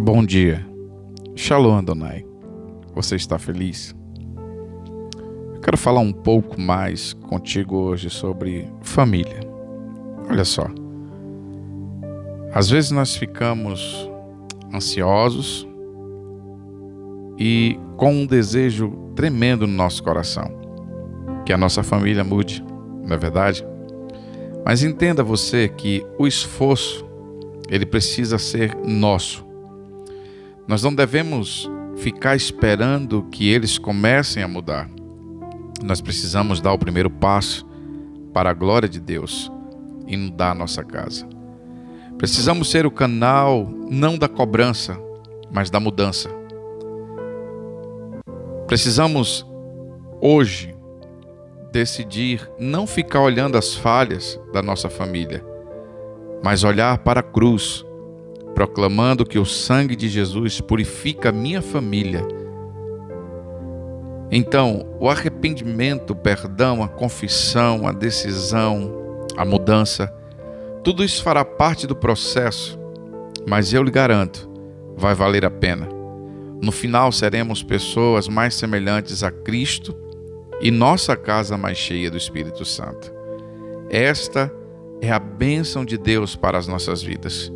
Bom dia. Shalom Adonai. Você está feliz? Eu quero falar um pouco mais contigo hoje sobre família. Olha só. Às vezes nós ficamos ansiosos e com um desejo tremendo no nosso coração que a nossa família mude, não é verdade? Mas entenda você que o esforço ele precisa ser nosso. Nós não devemos ficar esperando que eles comecem a mudar. Nós precisamos dar o primeiro passo para a glória de Deus inundar a nossa casa. Precisamos ser o canal não da cobrança, mas da mudança. Precisamos hoje decidir não ficar olhando as falhas da nossa família, mas olhar para a cruz, proclamando que o sangue de Jesus purifica a minha família. Então, o arrependimento, o perdão, a confissão, a decisão, a mudança, tudo isso fará parte do processo, mas eu lhe garanto, vai valer a pena. No final, seremos pessoas mais semelhantes a Cristo e nossa casa mais cheia do Espírito Santo. Esta é a bênção de Deus para as nossas vidas.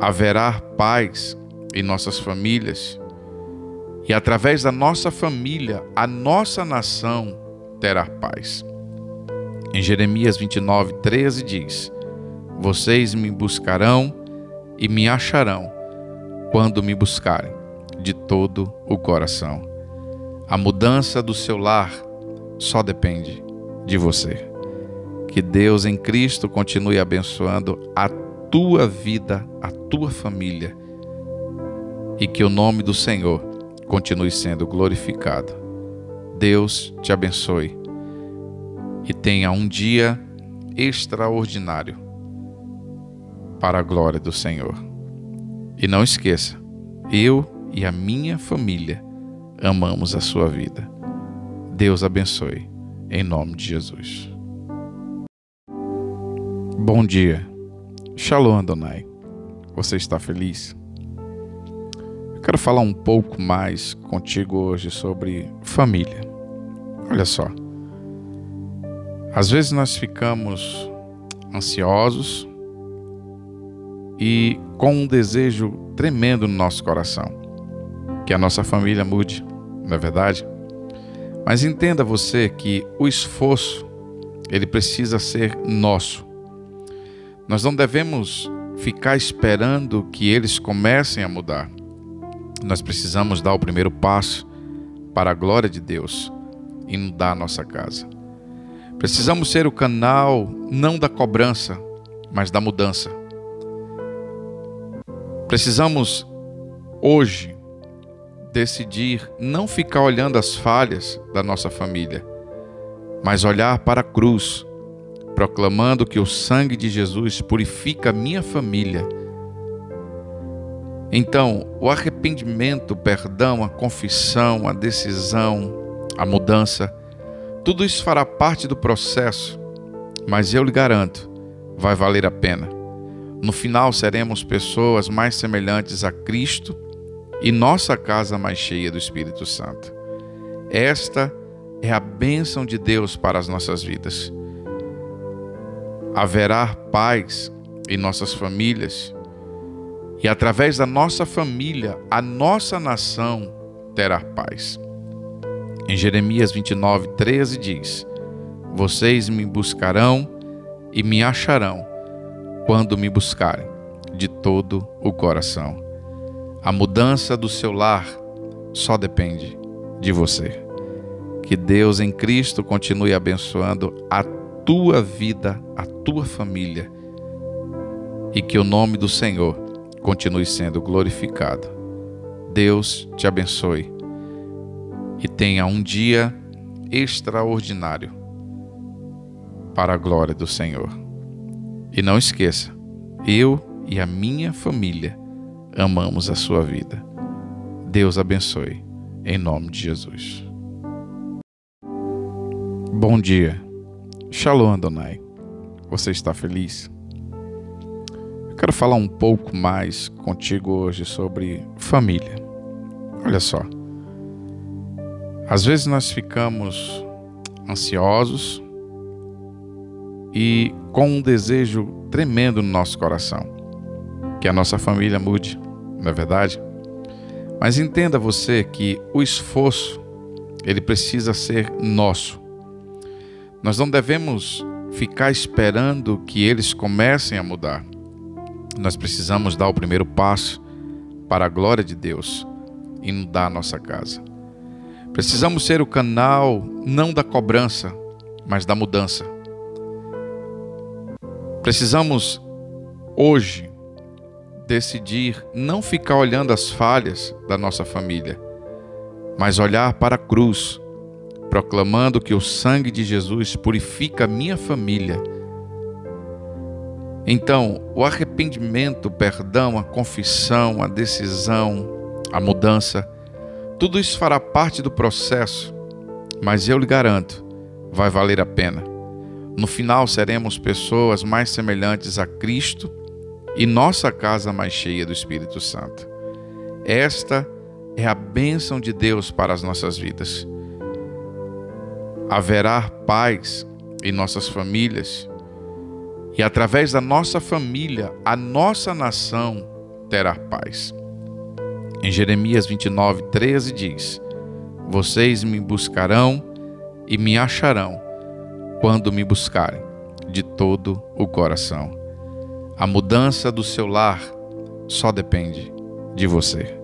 Haverá paz em nossas famílias e através da nossa família, a nossa nação terá paz. Em Jeremias 29, 13 diz: Vocês me buscarão e me acharão quando me buscarem de todo o coração. A mudança do seu lar só depende de você. Que Deus em Cristo continue abençoando a tua vida, a tua família e que o nome do Senhor continue sendo glorificado. Deus te abençoe e tenha um dia extraordinário para a glória do Senhor. E não esqueça, eu e a minha família amamos a sua vida. Deus abençoe, em nome de Jesus. Bom dia. Shalom Adonai. Você está feliz? Eu quero falar um pouco mais contigo hoje sobre família. Olha só. Às vezes nós ficamos ansiosos e com um desejo tremendo no nosso coração que a nossa família mude, não é verdade? Mas entenda você que o esforço ele precisa ser nosso. Nós não devemos ficar esperando que eles comecem a mudar. Nós precisamos dar o primeiro passo para a glória de Deus inundar a nossa casa. Precisamos ser o canal não da cobrança, mas da mudança. Precisamos hoje decidir não ficar olhando as falhas da nossa família, mas olhar para a cruz, proclamando que o sangue de Jesus purifica a minha família. Então, o arrependimento, o perdão, a confissão, a decisão, a mudança, tudo isso fará parte do processo, mas eu lhe garanto, vai valer a pena. No final, seremos pessoas mais semelhantes a Cristo e nossa casa mais cheia do Espírito Santo. Esta é a bênção de Deus para as nossas vidas. Haverá paz em nossas famílias e através da nossa família, a nossa nação terá paz. Em Jeremias 29, 13 diz: Vocês me buscarão e me acharão quando me buscarem de todo o coração. A mudança do seu lar só depende de você. Que Deus em Cristo continue abençoando a tua vida, a tua família e que o nome do Senhor continue sendo glorificado. Deus te abençoe e tenha um dia extraordinário para a glória do Senhor. E não esqueça, eu e a minha família amamos a sua vida. Deus abençoe, em nome de Jesus. Bom dia. Shalom Adonai. Você está feliz? Eu quero falar um pouco mais contigo hoje sobre família. Olha só. Às vezes nós ficamos ansiosos e com um desejo tremendo no nosso coração que a nossa família mude, não é verdade? Mas entenda você que o esforço ele precisa ser nosso. Nós não devemos ficar esperando que eles comecem a mudar. Nós precisamos dar o primeiro passo para a glória de Deus inundar a nossa casa. Precisamos ser o canal não da cobrança, mas da mudança. Precisamos hoje decidir não ficar olhando as falhas da nossa família, mas olhar para a cruz, proclamando que o sangue de Jesus purifica a minha família. Então, o arrependimento, o perdão, a confissão, a decisão, a mudança, tudo isso fará parte do processo, mas eu lhe garanto, vai valer a pena. No final, seremos pessoas mais semelhantes a Cristo e nossa casa mais cheia do Espírito Santo. Esta é a bênção de Deus para as nossas vidas. Haverá paz em nossas famílias e através da nossa família, a nossa nação terá paz. Em Jeremias 29, 13 diz: Vocês me buscarão e me acharão quando me buscarem de todo o coração. A mudança do seu lar só depende de você.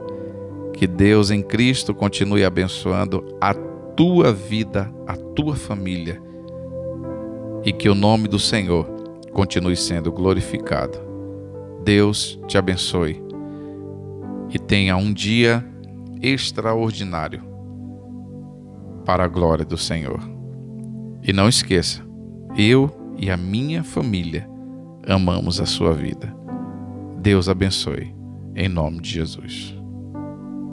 Que Deus em Cristo continue abençoando a tua vida, a tua família e que o nome do Senhor continue sendo glorificado. Deus te abençoe e tenha um dia extraordinário para a glória do Senhor. E não esqueça, eu e a minha família amamos a sua vida. Deus abençoe, em nome de Jesus.